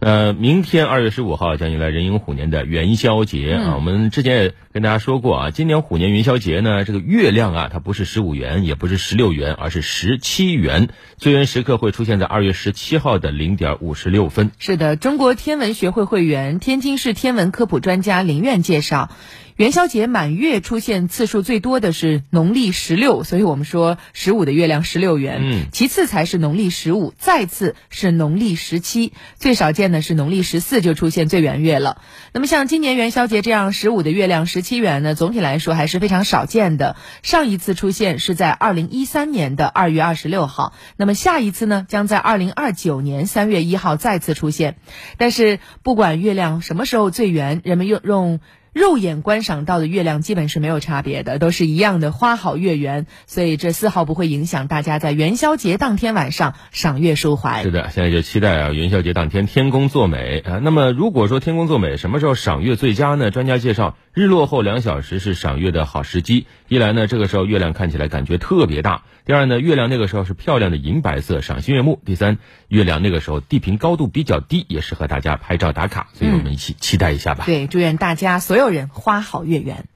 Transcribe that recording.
呃，明天二月十五号将迎来壬寅虎年的元宵节啊。我们之前也跟大家说过啊，今年虎年元宵节呢，这个月亮啊，它不是十五圆，也不是十六圆，而是十七圆。最圆时刻会出现在二月十七号的零点五十六分。是的，中国天文学会会员、天津市天文科普专家林苑介绍。元宵节满月出现次数最多的是农历十六，所以我们说十五的月亮十六圆。嗯，其次才是农历十五，再次是农历十七，最少见的是农历十四就出现最圆月了。那么像今年元宵节这样十五的月亮十七圆呢，总体来说还是非常少见的。上一次出现是在二零一三年的二月二十六号，那么下一次呢，将在二零二九年三月一号再次出现。但是不管月亮什么时候最圆，人们用用。肉眼观赏到的月亮基本是没有差别的，都是一样的花好月圆，所以这丝毫不会影响大家在元宵节当天晚上赏月抒怀。是的，现在就期待啊，元宵节当天天公作美啊。那么如果说天公作美，什么时候赏月最佳呢？专家介绍，日落后两小时是赏月的好时机。一来呢，这个时候月亮看起来感觉特别大；第二呢，月亮那个时候是漂亮的银白色，赏心悦目；第三，月亮那个时候地平高度比较低，也适合大家拍照打卡。所以我们一起期待一下吧。对，祝愿大家所有人花好月圆。